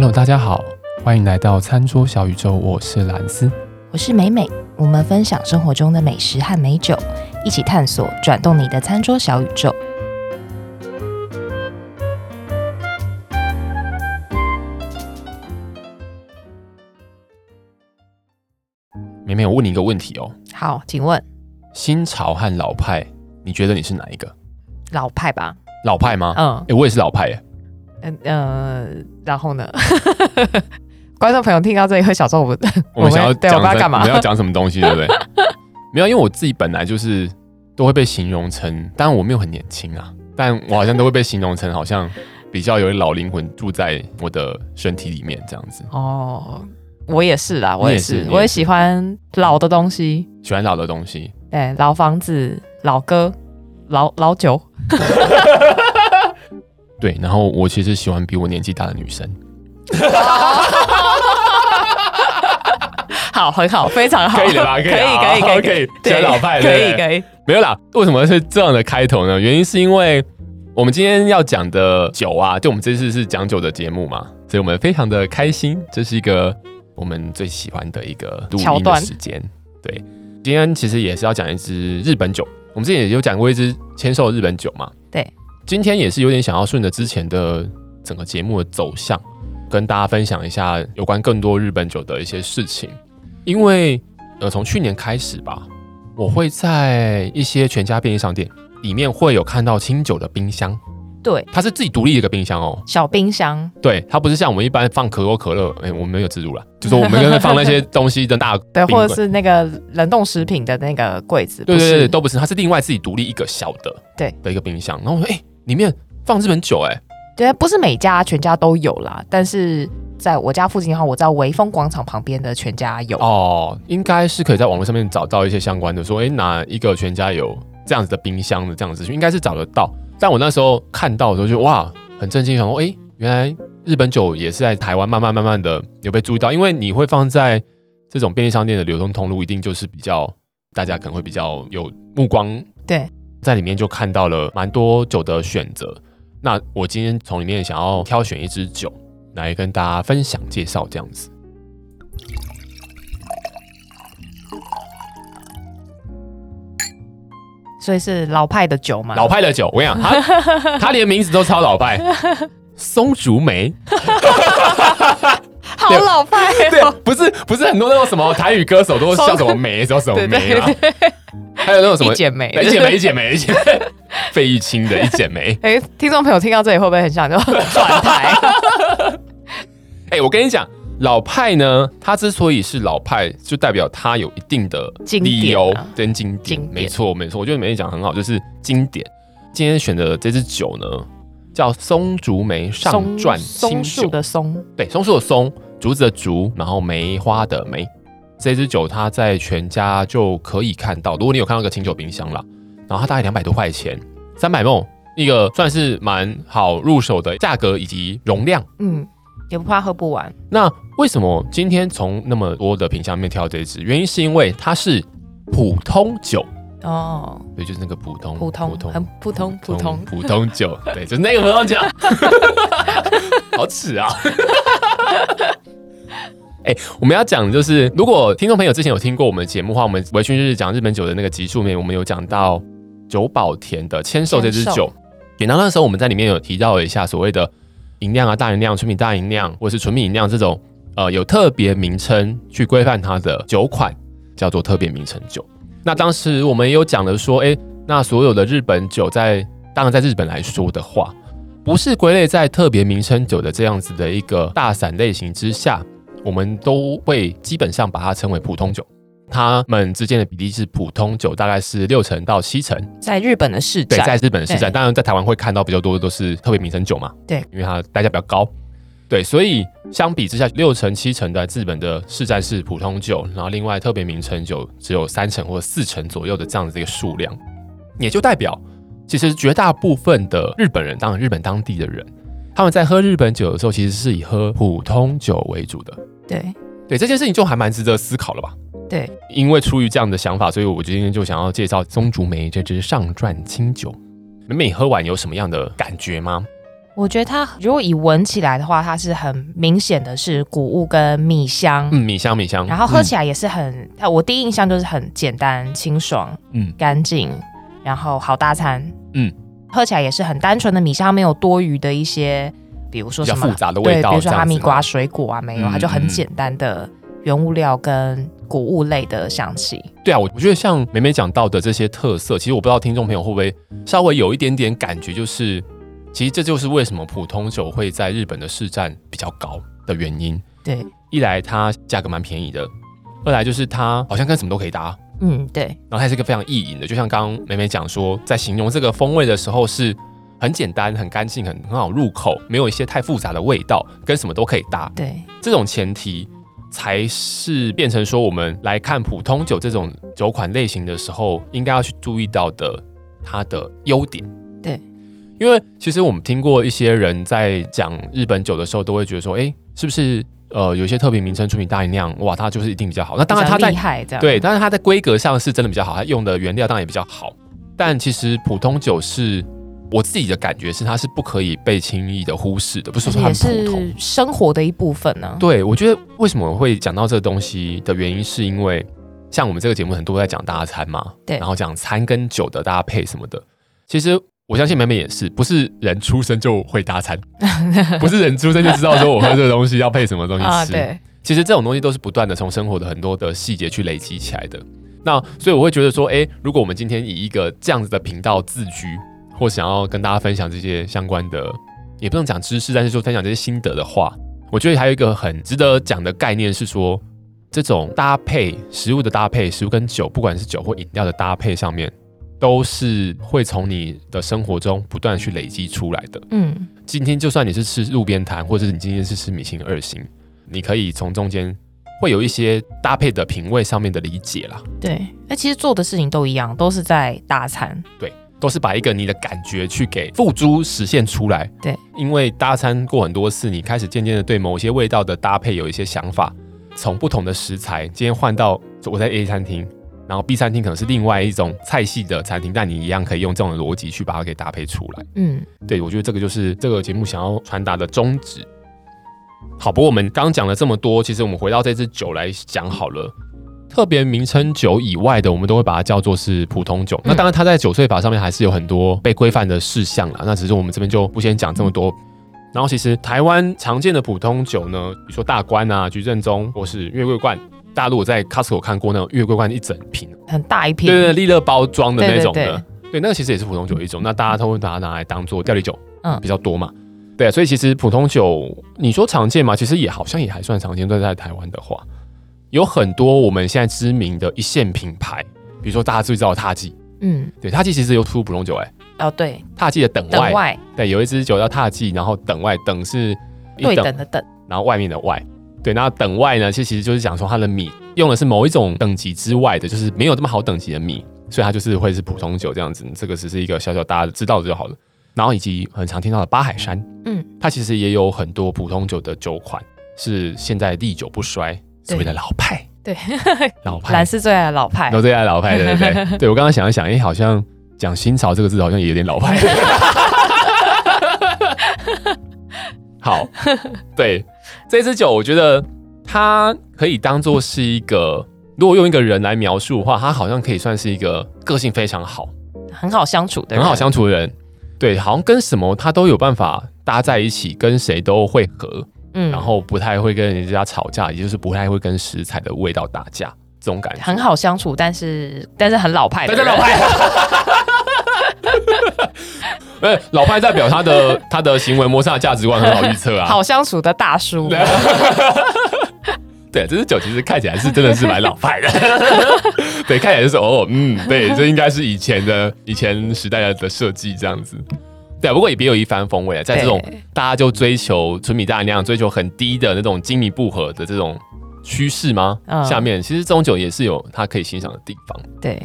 Hello，大家好，欢迎来到餐桌小宇宙，我是兰斯，我是美美，我们分享生活中的美食和美酒，一起探索转动你的餐桌小宇宙。美美，我问你一个问题哦。好，请问新潮和老派，你觉得你是哪一个？老派吧。老派吗？嗯，哎、欸，我也是老派耶。嗯呃，然后呢？观众朋友听到这里会想说我们，我们想要对，我们要干嘛？我们要讲什么东西，对不对？没有，因为我自己本来就是都会被形容成，当然我没有很年轻啊，但我好像都会被形容成好像比较有老灵魂住在我的身体里面这样子。哦，我也是啦，我也是，也是我也喜欢老的东西，喜欢老的东西，对，老房子、老歌、老老酒。对，然后我其实喜欢比我年纪大的女生。好，很好，非常好，可以了吧？可以，可以，可以，可以，可以，老派，可以，可以。没有啦，为什么是这样的开头呢？原因是因为我们今天要讲的酒啊，就我们这次是讲酒的节目嘛，所以我们非常的开心，这是一个我们最喜欢的一个录音的时间。对，今天其实也是要讲一支日本酒，我们之前也有讲过一支千寿日本酒嘛。对。今天也是有点想要顺着之前的整个节目的走向，跟大家分享一下有关更多日本酒的一些事情。因为呃，从去年开始吧，我会在一些全家便利商店里面会有看到清酒的冰箱。对，它是自己独立的一个冰箱哦，小冰箱。对，它不是像我们一般放可口可乐，哎，我们没有自助了，就是我们放那些东西的大 对，或者是那个冷冻食品的那个柜子。对对对，都不是，它是另外自己独立一个小的对的一个冰箱。然后我说，哎。里面放日本酒哎、欸，对，不是每家全家都有啦，但是在我家附近的话，我知道微风广场旁边的全家有哦，应该是可以在网络上面找到一些相关的，说哎、欸、哪一个全家有这样子的冰箱的这样子，应该是找得到。但我那时候看到的时候就哇，很震惊，想说哎、欸，原来日本酒也是在台湾慢慢慢慢的有被注意到，因为你会放在这种便利商店的流通通路，一定就是比较大家可能会比较有目光对。在里面就看到了蛮多酒的选择，那我今天从里面想要挑选一支酒来跟大家分享介绍，这样子。所以是老派的酒嘛？老派的酒，我跟你讲，他 他连名字都超老派，松竹梅。好老派、喔，对，不是不是很多那种什么台语歌手都叫什么梅，叫什么梅啊？还有那种什么一剪梅，一剪梅，一剪梅，一剪梅，费玉清的一剪梅。哎、欸，听众朋友听到这里会不会很想就转台？哎、欸，我跟你讲，老派呢，它之所以是老派，就代表它有一定的理由跟经典。没错，没错，我觉得美美讲很好，就是经典。今天选的这支酒呢，叫松竹梅上传清酒。松树的松，对，松树的松，竹子的竹，然后梅花的梅。这支酒它在全家就可以看到，如果你有看到个清酒冰箱啦，然后它大概两百多块钱，三百 ml，一个算是蛮好入手的价格以及容量，嗯，也不怕喝不完。那为什么今天从那么多的品项里面挑这支？原因是因为它是普通酒哦，对，就是那个普通普通普通很普通普通普通酒，对，就是那个普通酒，好耻啊！哎、我们要讲就是，如果听众朋友之前有听过我们的节目话，我们微醺日讲日本酒的那个集数里面，我们有讲到久保田的千寿这支酒。然后那时候我们在里面有提到一下所谓的银酿啊、大银酿、纯米大银酿，或是纯米银酿这种呃有特别名称去规范它的酒款，叫做特别名称酒。那当时我们也有讲的说，哎、那所有的日本酒在当然在日本来说的话，不是归类在特别名称酒的这样子的一个大散类型之下。我们都会基本上把它称为普通酒，它们之间的比例是普通酒大概是六成到七成，在日本的市占，对，在日本的市占，当然在台湾会看到比较多的都是特别名称酒嘛，对，因为它代价比较高，对，所以相比之下，六成七成的日本的市占是普通酒，然后另外特别名称酒只有三成或四成左右的这样子的一个数量，也就代表其实绝大部分的日本人，当然日本当地的人。他们在喝日本酒的时候，其实是以喝普通酒为主的。对，对，这件事情就还蛮值得思考了吧？对，因为出于这样的想法，所以我今天就想要介绍松竹梅这支上传清酒。美美喝完有什么样的感觉吗？我觉得它如果以闻起来的话，它是很明显的是谷物跟米香，嗯，米香米香，然后喝起来也是很，嗯、我第一印象就是很简单、清爽，嗯，干净，然后好搭餐，嗯，喝起来也是很单纯的米香，没有多余的一些，比如说什么复杂的味道，对，比如说哈密瓜水果啊，没有，它就很简单的原物料跟谷物类的香气。对啊，我我觉得像梅梅讲到的这些特色，其实我不知道听众朋友会不会稍微有一点点感觉，就是。其实这就是为什么普通酒会在日本的市占比较高的原因。对，一来它价格蛮便宜的，二来就是它好像跟什么都可以搭。嗯，对。然后它是一个非常易饮的，就像刚刚美美讲说，在形容这个风味的时候是很简单、很干净、很很好入口，没有一些太复杂的味道，跟什么都可以搭。对，这种前提才是变成说我们来看普通酒这种酒款类型的时候，应该要去注意到的它的优点。对。因为其实我们听过一些人在讲日本酒的时候，都会觉得说，哎，是不是呃有些特别名称出品大吟酿，哇，它就是一定比较好。那当然它在对，但是它在规格上是真的比较好，它用的原料当然也比较好。但其实普通酒是我自己的感觉是，它是不可以被轻易的忽视的，不是说它普通，是生活的一部分呢、啊。对，我觉得为什么会讲到这个东西的原因，是因为像我们这个节目很多在讲大餐嘛，对，然后讲餐跟酒的搭配什么的，其实。我相信梅梅也是，不是人出生就会搭餐，不是人出生就知道说我喝这个东西要配什么东西吃。啊、对，其实这种东西都是不断的从生活的很多的细节去累积起来的。那所以我会觉得说，哎，如果我们今天以一个这样子的频道自居，或想要跟大家分享这些相关的，也不能讲知识，但是说分享这些心得的话，我觉得还有一个很值得讲的概念是说，这种搭配食物的搭配，食物跟酒，不管是酒或饮料的搭配上面。都是会从你的生活中不断去累积出来的。嗯，今天就算你是吃路边摊，或者是你今天是吃米其林二星，你可以从中间会有一些搭配的品味上面的理解啦。对，那其实做的事情都一样，都是在搭餐。对，都是把一个你的感觉去给付诸实现出来。对，因为搭餐过很多次，你开始渐渐的对某些味道的搭配有一些想法，从不同的食材，今天换到我在 A 餐厅。然后 B 餐厅可能是另外一种菜系的餐厅，但你一样可以用这种逻辑去把它给搭配出来。嗯，对，我觉得这个就是这个节目想要传达的宗旨。好，不过我们刚刚讲了这么多，其实我们回到这支酒来讲好了。特别名称酒以外的，我们都会把它叫做是普通酒。那当然，它在酒税法上面还是有很多被规范的事项啦。那只是我们这边就不先讲这么多。然后，其实台湾常见的普通酒呢，比如说大关啊、菊正宗或是月桂冠。大陆我在 Costco 看过那种月桂冠一整瓶，很大一瓶，对对，利乐包装的那种的，对，那个其实也是普通酒一种。那大家都会把它拿来当做调理酒，嗯，比较多嘛。对啊，所以其实普通酒，你说常见嘛，其实也好像也还算常见。对，在台湾的话，有很多我们现在知名的一线品牌，比如说大家最知道的獭祭，嗯，对，獭祭其实有出普通酒哎、欸，哦对，獭祭的等外，对，有一支酒叫獭祭，然后等外等是一等，对等的等，然后外面的外。对，那等外呢，其实就是讲说它的米用的是某一种等级之外的，就是没有这么好等级的米，所以它就是会是普通酒这样子。这个只是一个小小大家知道的就好了。然后以及很常听到的八海山，嗯，它其实也有很多普通酒的酒款是现在历久不衰，所谓的老派。对，老派，蓝是最爱的老派，都最爱老派，对对对。对我刚刚想一想，哎，好像讲新潮这个字好像也有点老派。好，对。这支酒，我觉得它可以当做是一个，如果用一个人来描述的话，它好像可以算是一个个性非常好、很好相处的人，很好相处的人。对，好像跟什么他都有办法搭在一起，跟谁都会合，嗯，然后不太会跟人家吵架，也就是不太会跟食材的味道打架，这种感觉很好相处，但是但是很老派的，但是老派。哎，老派代表他的 他的行为模式、价值观很好预测啊，好相处的大叔。对，这支酒其实看起来是真的是蛮老派的。对，看起来就是哦，嗯，对，这应该是以前的以前时代的设计这样子。对，不过也别有一番风味啊，在这种大家就追求纯米大吟酿、追求很低的那种精米不合的这种趋势吗？嗯、下面其实这种酒也是有它可以欣赏的地方。对。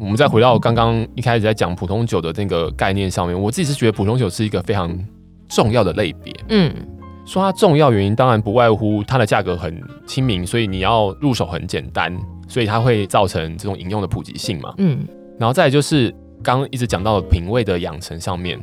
我们再回到刚刚一开始在讲普通酒的那个概念上面，我自己是觉得普通酒是一个非常重要的类别。嗯，说它重要原因，当然不外乎它的价格很亲民，所以你要入手很简单，所以它会造成这种饮用的普及性嘛。嗯，然后再来就是刚刚一直讲到的品味的养成上面，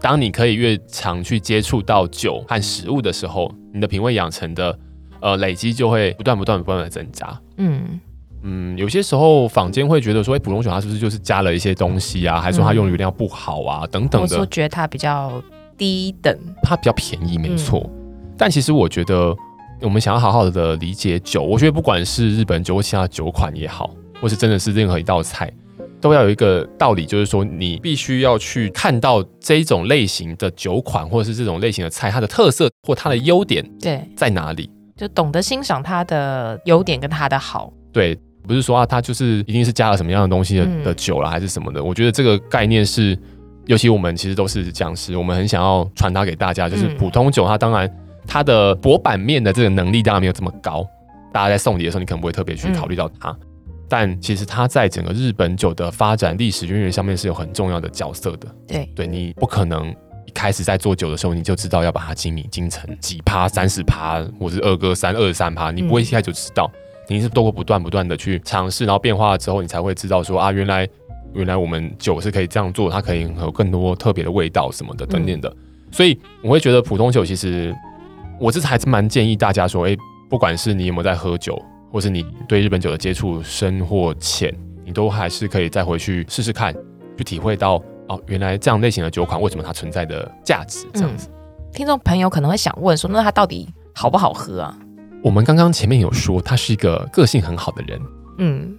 当你可以越常去接触到酒和食物的时候，你的品味养成的呃累积就会不断不断不断的增加。嗯嗯，有些时候坊间会觉得说，哎、欸，普通酒它是不是就是加了一些东西啊？还说它用的原料不好啊？嗯、等等的。我觉得它比较低等，它比较便宜，没错。嗯、但其实我觉得，我们想要好好的理解酒，我觉得不管是日本酒或其他酒款也好，或是真的是任何一道菜。都要有一个道理，就是说你必须要去看到这一种类型的酒款，或者是这种类型的菜，它的特色或它的优点对在哪里？就懂得欣赏它的优点跟它的好。对，不是说啊，它就是一定是加了什么样的东西的、嗯、的酒了，还是什么的？我觉得这个概念是，尤其我们其实都是讲师，我们很想要传达给大家，就是普通酒，它当然它的薄板面的这个能力当然没有这么高，大家在送礼的时候，你可能不会特别去考虑到它。嗯但其实它在整个日本酒的发展历史渊源上面是有很重要的角色的。对，对你不可能一开始在做酒的时候你就知道要把它精米精成几趴、三十趴，或是二哥三、二十三趴，你不会一开始就知道。你是透过不断不断的去尝试，然后变化了之后，你才会知道说啊，原来原来我们酒是可以这样做，它可以有更多特别的味道什么的等等的。所以我会觉得普通酒其实，我这次还是蛮建议大家说，哎，不管是你有没有在喝酒。或是你对日本酒的接触深或浅，你都还是可以再回去试试看，去体会到哦，原来这样类型的酒款为什么它存在的价值这样子。嗯，听众朋友可能会想问说，那它到底好不好喝啊？我们刚刚前面有说，他是一个个性很好的人。嗯，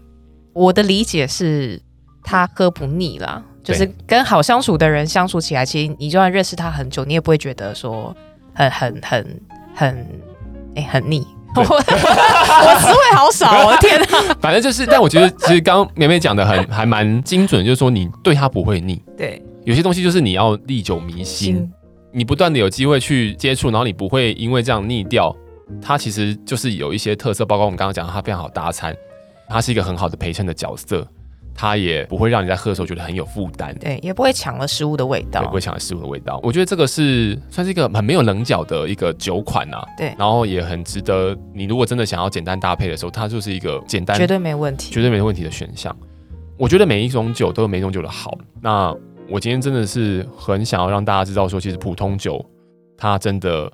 我的理解是，他喝不腻啦，就是跟好相处的人相处起来，其实你就算认识他很久，你也不会觉得说很很很很哎、欸、很腻。我我词汇好少，我的天哪！反正就是，但我觉得其实刚刚绵绵讲的很还蛮精准，就是说你对他不会腻。对，有些东西就是你要历久弥新，你不断的有机会去接触，然后你不会因为这样腻掉。它其实就是有一些特色，包括我们刚刚讲，它非常好搭餐，它是一个很好的陪衬的角色。它也不会让你在喝的时候觉得很有负担，对，也不会抢了食物的味道，也不会抢了食物的味道。我觉得这个是算是一个很没有棱角的一个酒款呐、啊，对，然后也很值得你如果真的想要简单搭配的时候，它就是一个简单，绝对没问题，绝对没问题的选项。我觉得每一种酒都有每一种酒的好。那我今天真的是很想要让大家知道说，其实普通酒它真的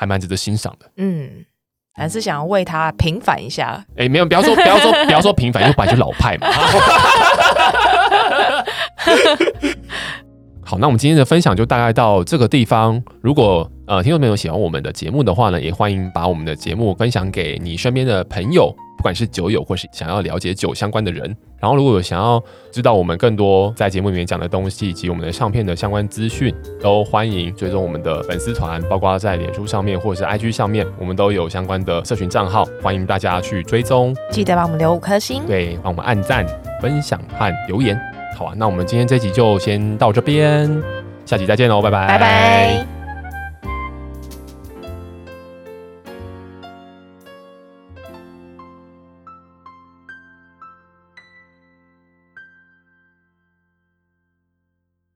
还蛮值得欣赏的，嗯。还是想要为他平反一下。哎、欸，没有，不要说，不要说，不要说平反，因为本来就老派嘛。好，那我们今天的分享就大概到这个地方。如果呃听众朋友喜欢我们的节目的话呢，也欢迎把我们的节目分享给你身边的朋友。不管是酒友或是想要了解酒相关的人，然后如果有想要知道我们更多在节目里面讲的东西以及我们的唱片的相关资讯，都欢迎追踪我们的粉丝团，包括在脸书上面或者是 IG 上面，我们都有相关的社群账号，欢迎大家去追踪。记得帮我们留五颗星，对，帮我们按赞、分享和留言。好啊，那我们今天这集就先到这边，下集再见喽，拜拜，拜拜。